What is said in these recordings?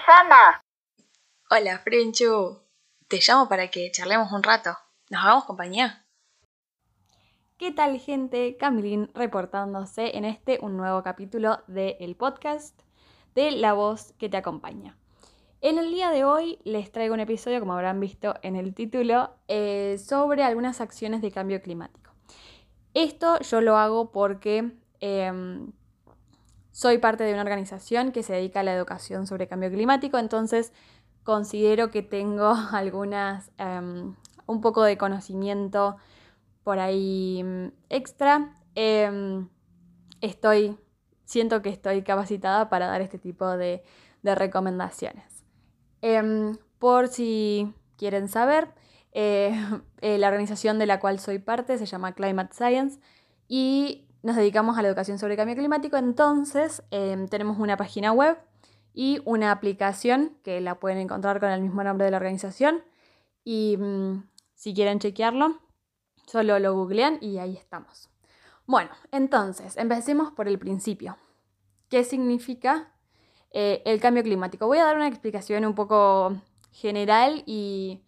Susana. Hola, Frenchu. Te llamo para que charlemos un rato. ¿Nos hagamos compañía? ¿Qué tal, gente? Camilín reportándose en este un nuevo capítulo del podcast de La Voz que te acompaña. En el día de hoy les traigo un episodio, como habrán visto en el título, eh, sobre algunas acciones de cambio climático. Esto yo lo hago porque em, soy parte de una organización que se dedica a la educación sobre cambio climático, entonces considero que tengo algunas, em, un poco de conocimiento por ahí mm, extra. Em, estoy, siento que estoy capacitada para dar este tipo de, recomendaciones. Em, por si quieren saber, eh, eh, la organización de la cual soy parte se llama Climate Science y nos dedicamos a la educación sobre cambio climático, entonces em, tenemos una página web y una aplicación que la pueden encontrar con el mismo nombre de la organización. Y mm, si quieren chequearlo, solo lo googlean y ahí estamos. Bueno, entonces, empecemos por el principio. ¿Qué significa eh, el cambio climático? Voy a dar una explicación un poco general y,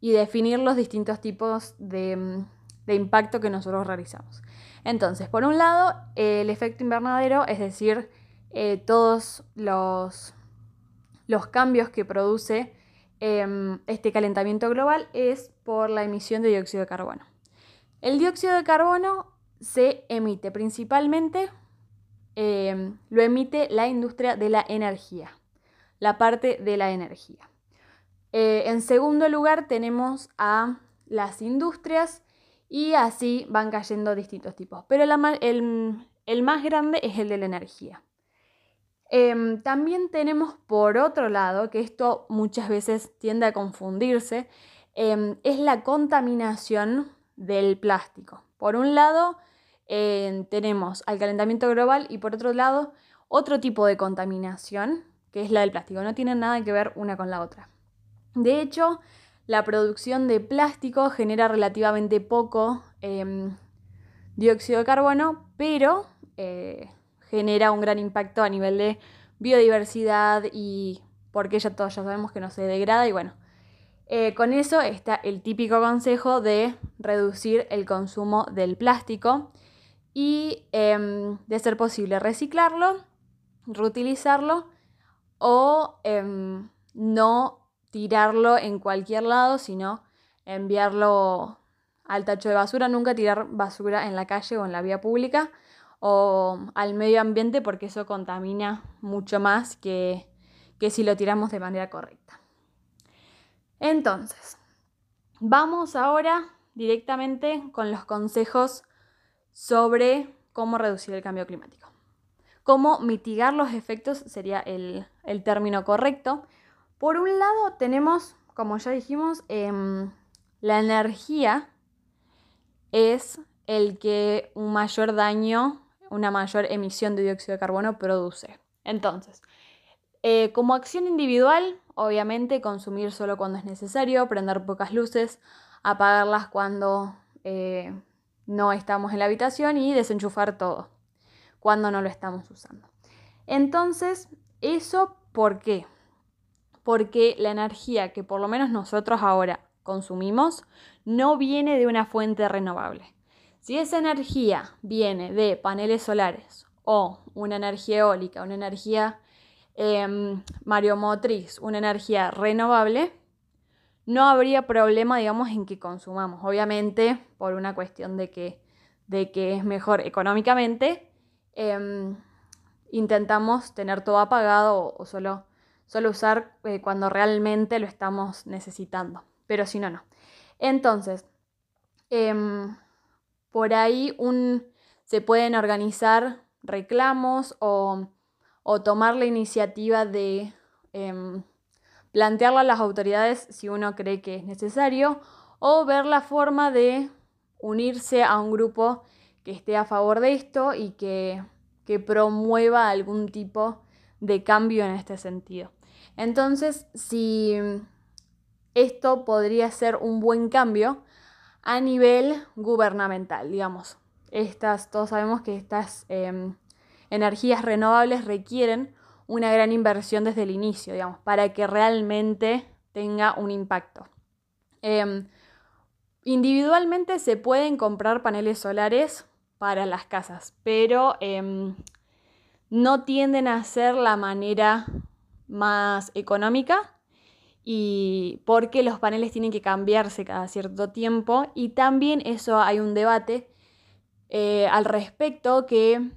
definir los distintos tipos de, mm, de impacto que nosotros realizamos. Entonces, por un lado, el efecto invernadero, es decir, eh, todos los, los, cambios que produce em, este calentamiento global es por la emisión de dióxido de carbono. El dióxido de carbono se emite principalmente, em, lo emite la industria de la energía, la parte de la energía. Eh, en segundo lugar tenemos a las industrias y así van cayendo distintos tipos. Pero el, más grande es el de la energía. Em, también tenemos por otro lado, que esto muchas veces tiende a confundirse, em, es la contaminación del plástico. Por un lado em, tenemos al calentamiento global y por otro lado otro tipo de contaminación, que es la del plástico. No tienen nada que ver una con la otra. De hecho, la producción de plástico genera relativamente poco em, dióxido de carbono, pero eh, genera un gran impacto a nivel de biodiversidad y porque ya todos ya sabemos que no se degrada y bueno, eh, con eso está el típico consejo de reducir el consumo del plástico y em, de ser posible reciclarlo, reutilizarlo o em, no tirarlo en cualquier lado, sino enviarlo al tacho de basura, nunca tirar basura en la calle o en la vía pública o al medio ambiente porque eso contamina mucho más que, que si lo tiramos de manera correcta. Entonces, vamos ahora directamente con los consejos sobre cómo reducir el cambio climático. Cómo mitigar los efectos sería el, el término correcto. Por un lado tenemos, como ya dijimos, em, la energía es el que un mayor daño, una mayor emisión de dióxido de carbono produce. Entonces, eh, como acción individual, obviamente consumir solo cuando es necesario, prender pocas luces, apagarlas cuando eh, no estamos en la habitación y desenchufar todo cuando no lo estamos usando. Entonces, ¿eso por qué? Porque la energía que por lo menos nosotros ahora consumimos no viene de una fuente renovable. Si esa energía viene de paneles solares o una energía eólica, una energía em, mareomotriz, una energía renovable, no habría problema, digamos, en que consumamos. Obviamente, por una cuestión de que, de que es mejor económicamente, em, intentamos tener todo apagado o solo solo usar eh, cuando realmente lo estamos necesitando, pero si no, no. Entonces, em, por ahí se pueden organizar reclamos o, tomar la iniciativa de eh, plantearlo a las autoridades si uno cree que es necesario o ver la forma de unirse a un grupo que esté a favor de esto y que promueva algún tipo de cambio en este sentido. Entonces, si esto podría ser un buen cambio a nivel gubernamental, digamos. Estas, todos sabemos que estas em, energías renovables requieren una gran inversión desde el inicio, digamos, para que realmente tenga un impacto. Em, individualmente se pueden comprar paneles solares para las casas, pero em, no tienden a ser la manera más económica y porque los paneles tienen que cambiarse cada cierto tiempo. Y también eso hay un debate eh, al respecto que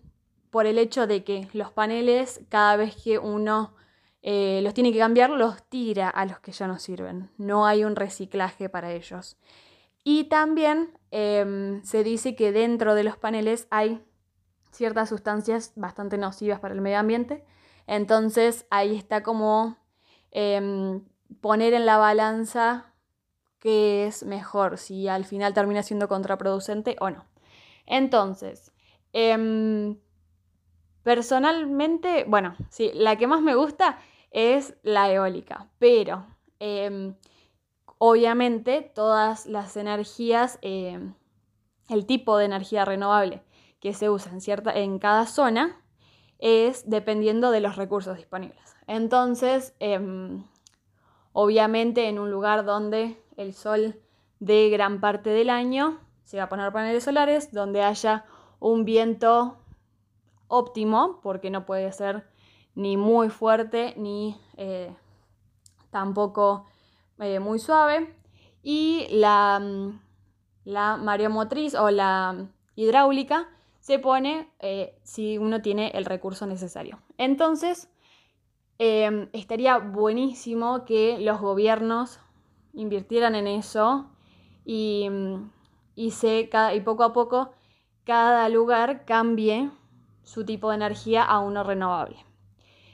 por el hecho de que los paneles cada vez que uno eh, los tiene que cambiar los tira a los que ya no sirven. No hay un reciclaje para ellos. Y también em, se dice que dentro de los paneles hay ciertas sustancias bastante nocivas para el medio ambiente entonces ahí está como em, poner en la balanza qué es mejor, si al final termina siendo contraproducente o no. Entonces, em, personalmente, bueno, sí, la que más me gusta es la eólica, pero em, obviamente todas las energías, el tipo de energía renovable que se usa cierta, en cada zona es dependiendo de los recursos disponibles. Entonces, Obviamente en un lugar donde el sol de gran parte del año se va a poner paneles solares, donde haya un viento óptimo, porque no puede ser ni muy fuerte ni eh, tampoco eh, muy suave. Y la, mm, la mareomotriz o la hidráulica se pone eh, si uno tiene el recurso necesario. Entonces, Em, estaría buenísimo que los gobiernos invirtieran en eso y, y, y poco a poco cada lugar cambie su tipo de energía a uno renovable.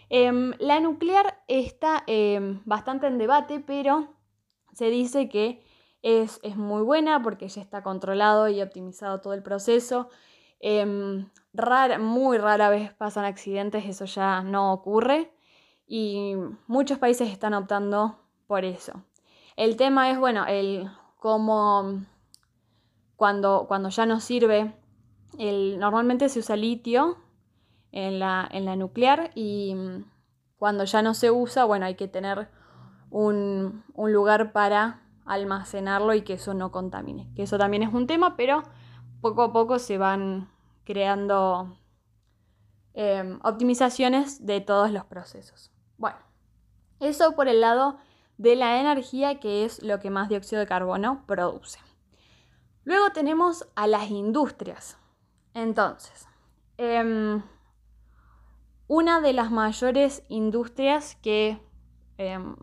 Em, la nuclear está em, bastante en debate, pero se dice que es, muy buena porque ya está controlado y optimizado todo el proceso. Muy rara vez pasan accidentes, eso ya no ocurre y muchos países están optando por eso. El tema es, bueno, el cómo cuando, cuando ya no sirve, el, normalmente se usa litio en la, en la nuclear y cuando ya no se usa, bueno, hay que tener un, un, lugar para almacenarlo y que eso no contamine. Que eso también es un tema, pero poco a poco se van creando eh, optimizaciones de todos los procesos. Bueno, eso por el lado de la energía que es lo que más dióxido de carbono produce. Luego tenemos a las industrias. Entonces, em, una de las mayores industrias que em,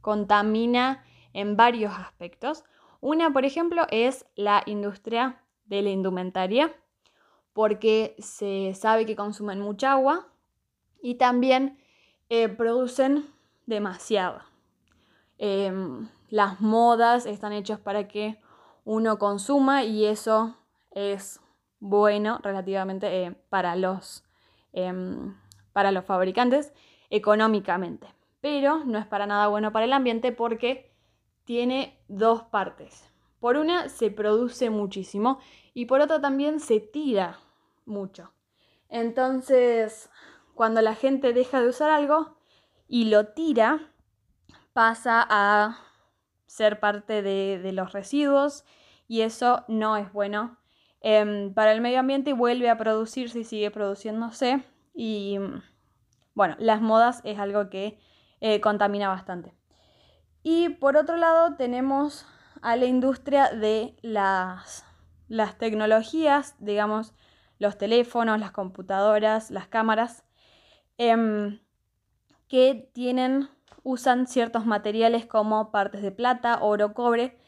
contamina en varios aspectos. Una, por ejemplo, es la industria de la indumentaria, porque se sabe que consumen mucha agua y también eh, producen demasiado. Em, las modas están hechas para que uno consuma y eso es bueno relativamente eh, para, los, em, para los fabricantes económicamente. Pero no es para nada bueno para el ambiente porque tiene dos partes. Por una se produce muchísimo y por otra también se tira mucho. Entonces, cuando la gente deja de usar algo y lo tira, pasa a ser parte de, los residuos y eso no es bueno em, para el medio ambiente vuelve a producirse y sigue produciéndose y bueno, las modas es algo que eh, contamina bastante. Y por otro lado tenemos a la industria de las, las tecnologías, digamos, los teléfonos, las computadoras, las cámaras. Em, que tienen, usan ciertos materiales como partes de plata, oro, cobre,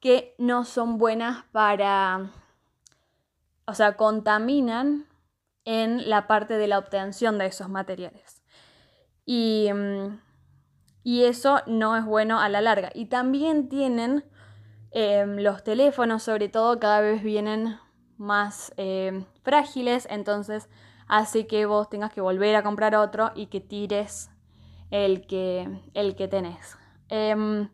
que no son buenas para, o sea, contaminan en la parte de la obtención de esos materiales. Y, mm, eso no es bueno a la larga. Y también tienen em, los teléfonos, sobre todo, cada vez vienen más em, frágiles, entonces hace que vos tengas que volver a comprar otro y que tires el que, el que tenés. Em,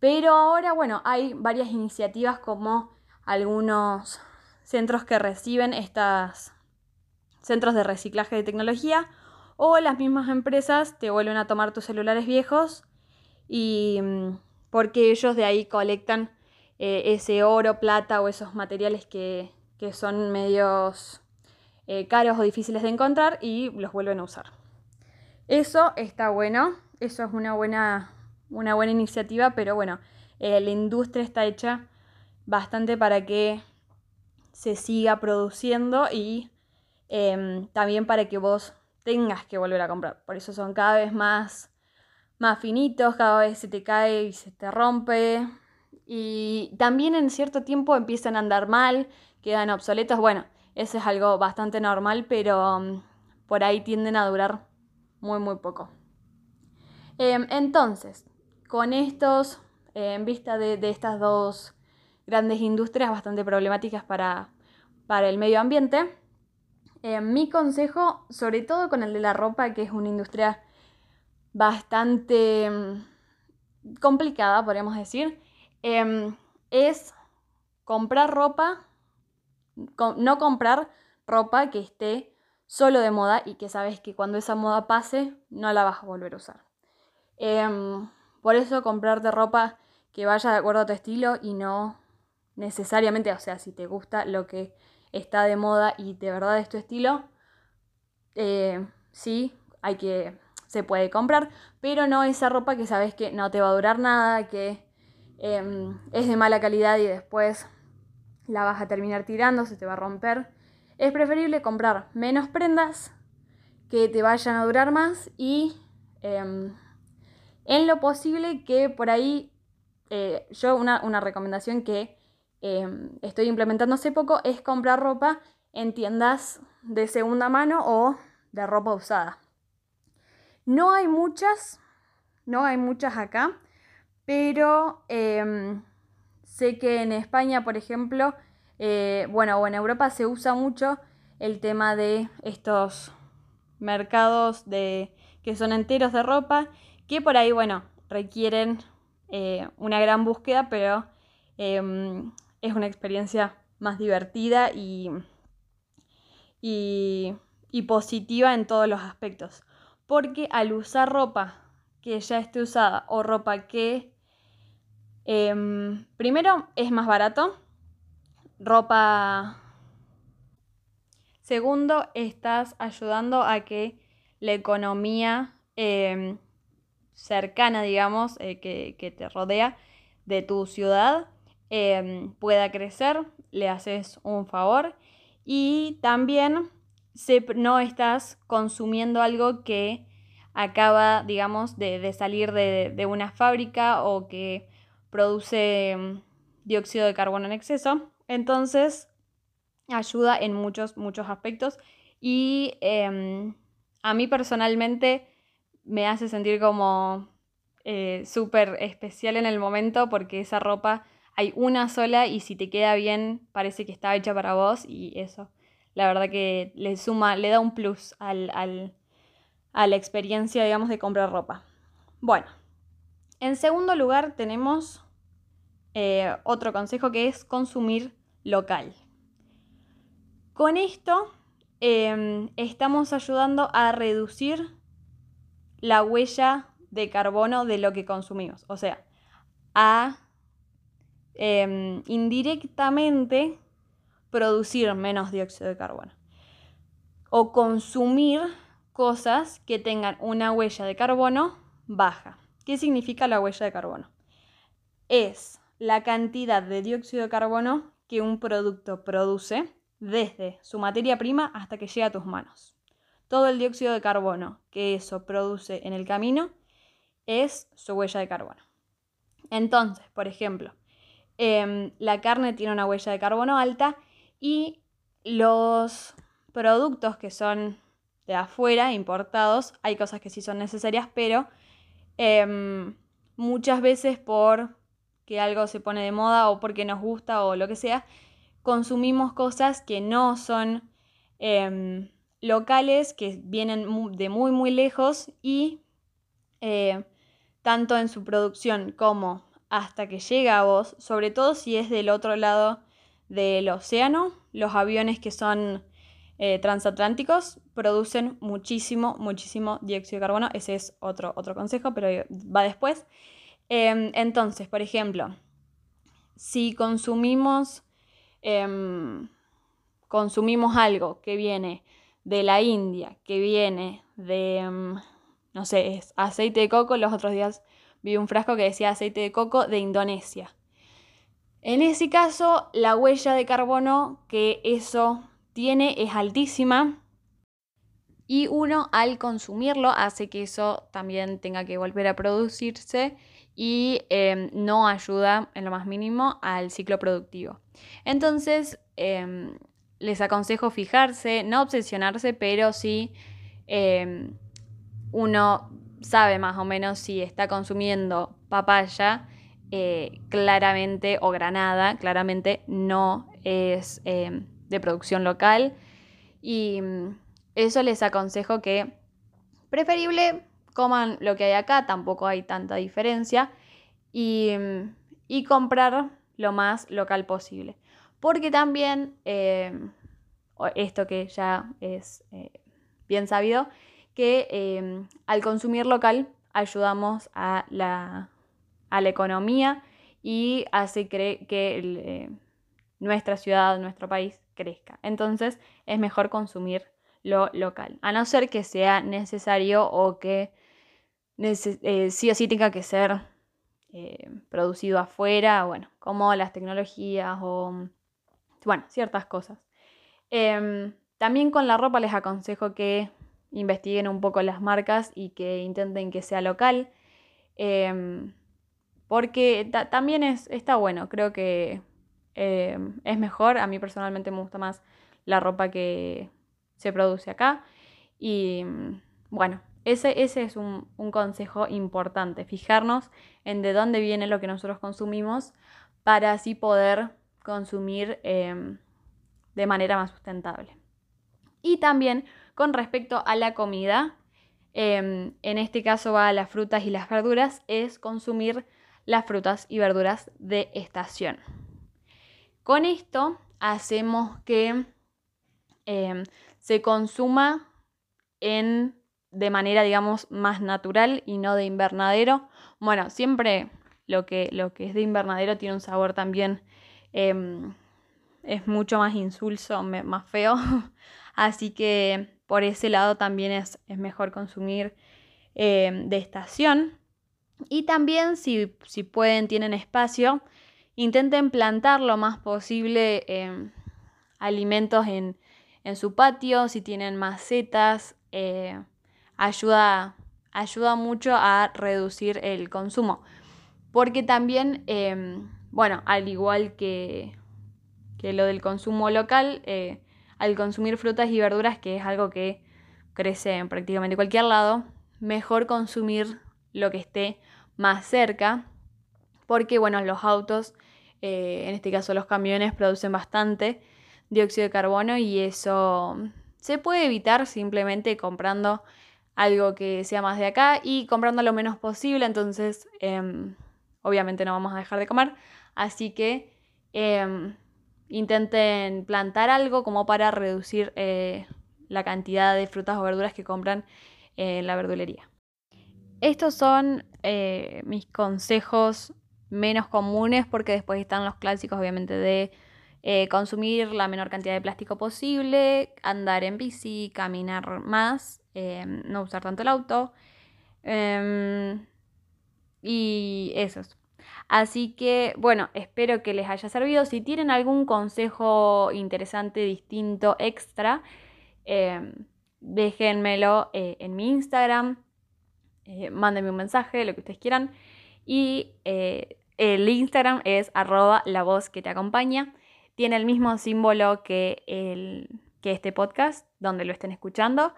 pero ahora, bueno, hay varias iniciativas como algunos centros que reciben estas centros de reciclaje de tecnología, o las mismas empresas te vuelven a tomar tus celulares viejos y mm, porque ellos de ahí colectan eh, ese oro, plata o esos materiales que, son medios eh, caros o difíciles de encontrar y los vuelven a usar. Eso está bueno, eso es una buena, una buena iniciativa, pero bueno, la industria está hecha bastante para que se siga produciendo y em, también para que vos tengas que volver a comprar. Por eso son cada vez más, más finitos, cada vez se te cae y se te rompe. Y también en cierto tiempo empiezan a andar mal, quedan obsoletos. Bueno, eso es algo bastante normal, pero em, por ahí tienden a durar muy, muy poco. Em, entonces, con estos, en vista de estas dos grandes industrias bastante problemáticas para, el medio ambiente. Eh, mi consejo, sobre todo con el de la ropa, que es una industria bastante mm, complicada, podríamos decir, em, es comprar ropa, no comprar ropa que esté solo de moda y que sabes que cuando esa moda pase no la vas a volver a usar. Em, por eso comprarte ropa que vaya de acuerdo a tu estilo y no necesariamente, o sea, si te gusta lo que está de moda y de verdad es tu estilo, eh, sí, hay que, se puede comprar, pero no esa ropa que sabes que no te va a durar nada, que em, es de mala calidad y después la vas a terminar tirando, se te va a romper. Es preferible comprar menos prendas que te vayan a durar más y em, en lo posible que por ahí, eh, yo una, una recomendación que Em, estoy implementando hace poco es comprar ropa en tiendas de segunda mano o de ropa usada. No hay muchas, no hay muchas acá, pero em, sé que en España, por ejemplo, eh, bueno, o en Europa se usa mucho el tema de estos mercados de, que son enteros de ropa, que por ahí, bueno, requieren eh, una gran búsqueda, pero em, es una experiencia más divertida y, y, positiva en todos los aspectos. Porque al usar ropa que ya esté usada o ropa que em, primero es más barato, ropa... Segundo, estás ayudando a que la economía em, cercana, digamos, eh, que, que, te rodea de tu ciudad Em, pueda crecer, le haces un favor. Y también no estás consumiendo algo que acaba, digamos, de, salir de, una fábrica o que produce em, dióxido de carbono en exceso. Entonces, ayuda en muchos, muchos aspectos y em, a mí personalmente me hace sentir como eh, súper especial en el momento porque esa ropa hay una sola y si te queda bien parece que está hecha para vos y eso, la verdad que le suma, le da un plus al, a la experiencia, digamos, de comprar ropa. Bueno, en segundo lugar tenemos eh, otro consejo que es consumir local. Con esto em, estamos ayudando a reducir la huella de carbono de lo que consumimos, o sea, a Em, indirectamente producir menos dióxido de carbono o consumir cosas que tengan una huella de carbono baja. ¿Qué significa la huella de carbono? Es la cantidad de dióxido de carbono que un producto produce desde su materia prima hasta que llega a tus manos. Todo el dióxido de carbono que eso produce en el camino es su huella de carbono. Entonces, por ejemplo, Em, la carne tiene una huella de carbono alta y los productos que son de afuera, importados, hay cosas que sí son necesarias, pero em, muchas veces por que algo se pone de moda o porque nos gusta o lo que sea, consumimos cosas que no son em, locales, que vienen de muy muy lejos y eh, tanto en su producción como hasta que llega a vos, sobre todo si es del otro lado del océano, los aviones que son eh, transatlánticos producen muchísimo, muchísimo dióxido de carbono. Ese es otro, otro consejo, pero va después. Em, entonces, por ejemplo, si consumimos, em, consumimos algo que viene de la India, que viene de, em, no sé, es aceite de coco, los otros días vi un frasco que decía aceite de coco de Indonesia. En ese caso, la huella de carbono que eso tiene es altísima y uno al consumirlo hace que eso también tenga que volver a producirse y em, no ayuda en lo más mínimo al ciclo productivo. Entonces, em, les aconsejo fijarse, no obsesionarse, pero sí em, uno sabe más o menos si está consumiendo papaya, eh, claramente, o granada, claramente no es de producción local. Y mm, eso les aconsejo que preferible coman lo que hay acá, tampoco hay tanta diferencia, y, mm, comprar lo más local posible. Porque también, em, esto que ya es eh, bien sabido, que al consumir local ayudamos a la, a la economía y hace que eh, nuestra ciudad, nuestro país crezca. Entonces es mejor consumir lo local, a no ser que sea necesario o que eh, sí o sí tenga que ser eh, producido afuera, bueno, como las tecnologías o, bueno, ciertas cosas. Em, también con la ropa les aconsejo que investiguen un poco las marcas y que intenten que sea local, em, porque también es, está bueno, creo que eh, es mejor. A mí personalmente me gusta más la ropa que se produce acá. Y bueno, ese, ese es un, consejo importante, fijarnos en de dónde viene lo que nosotros consumimos para así poder consumir em, de manera más sustentable. Y también con respecto a la comida, em, en este caso va a las frutas y las verduras, es consumir las frutas y verduras de estación. Con esto hacemos que em, se consuma en, de manera, digamos, más natural y no de invernadero. Bueno, siempre lo que, lo que es de invernadero tiene un sabor también, em, es mucho más insulso, más feo. Así que por ese lado también es, mejor consumir em, de estación. Y también si, si pueden, tienen espacio, Intenten plantar lo más posible em, alimentos en, su patio, si tienen macetas, eh, ayuda, ayuda mucho a reducir el consumo. Porque también, em, bueno, al igual que, que, lo del consumo local, eh, al consumir frutas y verduras, que es algo que crece en prácticamente cualquier lado, mejor consumir lo que esté más cerca, porque bueno, los autos eh, en este caso los camiones producen bastante dióxido de carbono y eso se puede evitar simplemente comprando algo que sea más de acá y comprando lo menos posible, entonces em, obviamente no vamos a dejar de comer, así que em, intenten plantar algo como para reducir eh, la cantidad de frutas o verduras que compran en la verdulería. Estos son eh, mis consejos menos comunes porque después están los clásicos obviamente de eh, consumir la menor cantidad de plástico posible, andar en bici, caminar más, em, no usar tanto el auto em, y esos. Así que bueno, espero que les haya servido. Si tienen algún consejo interesante, distinto, extra, em, déjenmelo eh, en mi Instagram. Eh, mándenme un mensaje, lo que ustedes quieran. Y el Instagram es arroba la voz que te acompaña. Tiene el mismo símbolo que, el, que este podcast, donde lo estén escuchando.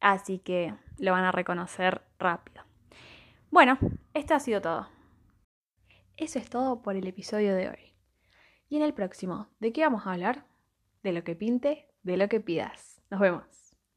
Así que lo van a reconocer rápido. Bueno, esto ha sido todo. Eso es todo por el episodio de hoy. Y en el próximo, ¿de qué vamos a hablar? De lo que pinte, de lo que pidas. Nos vemos.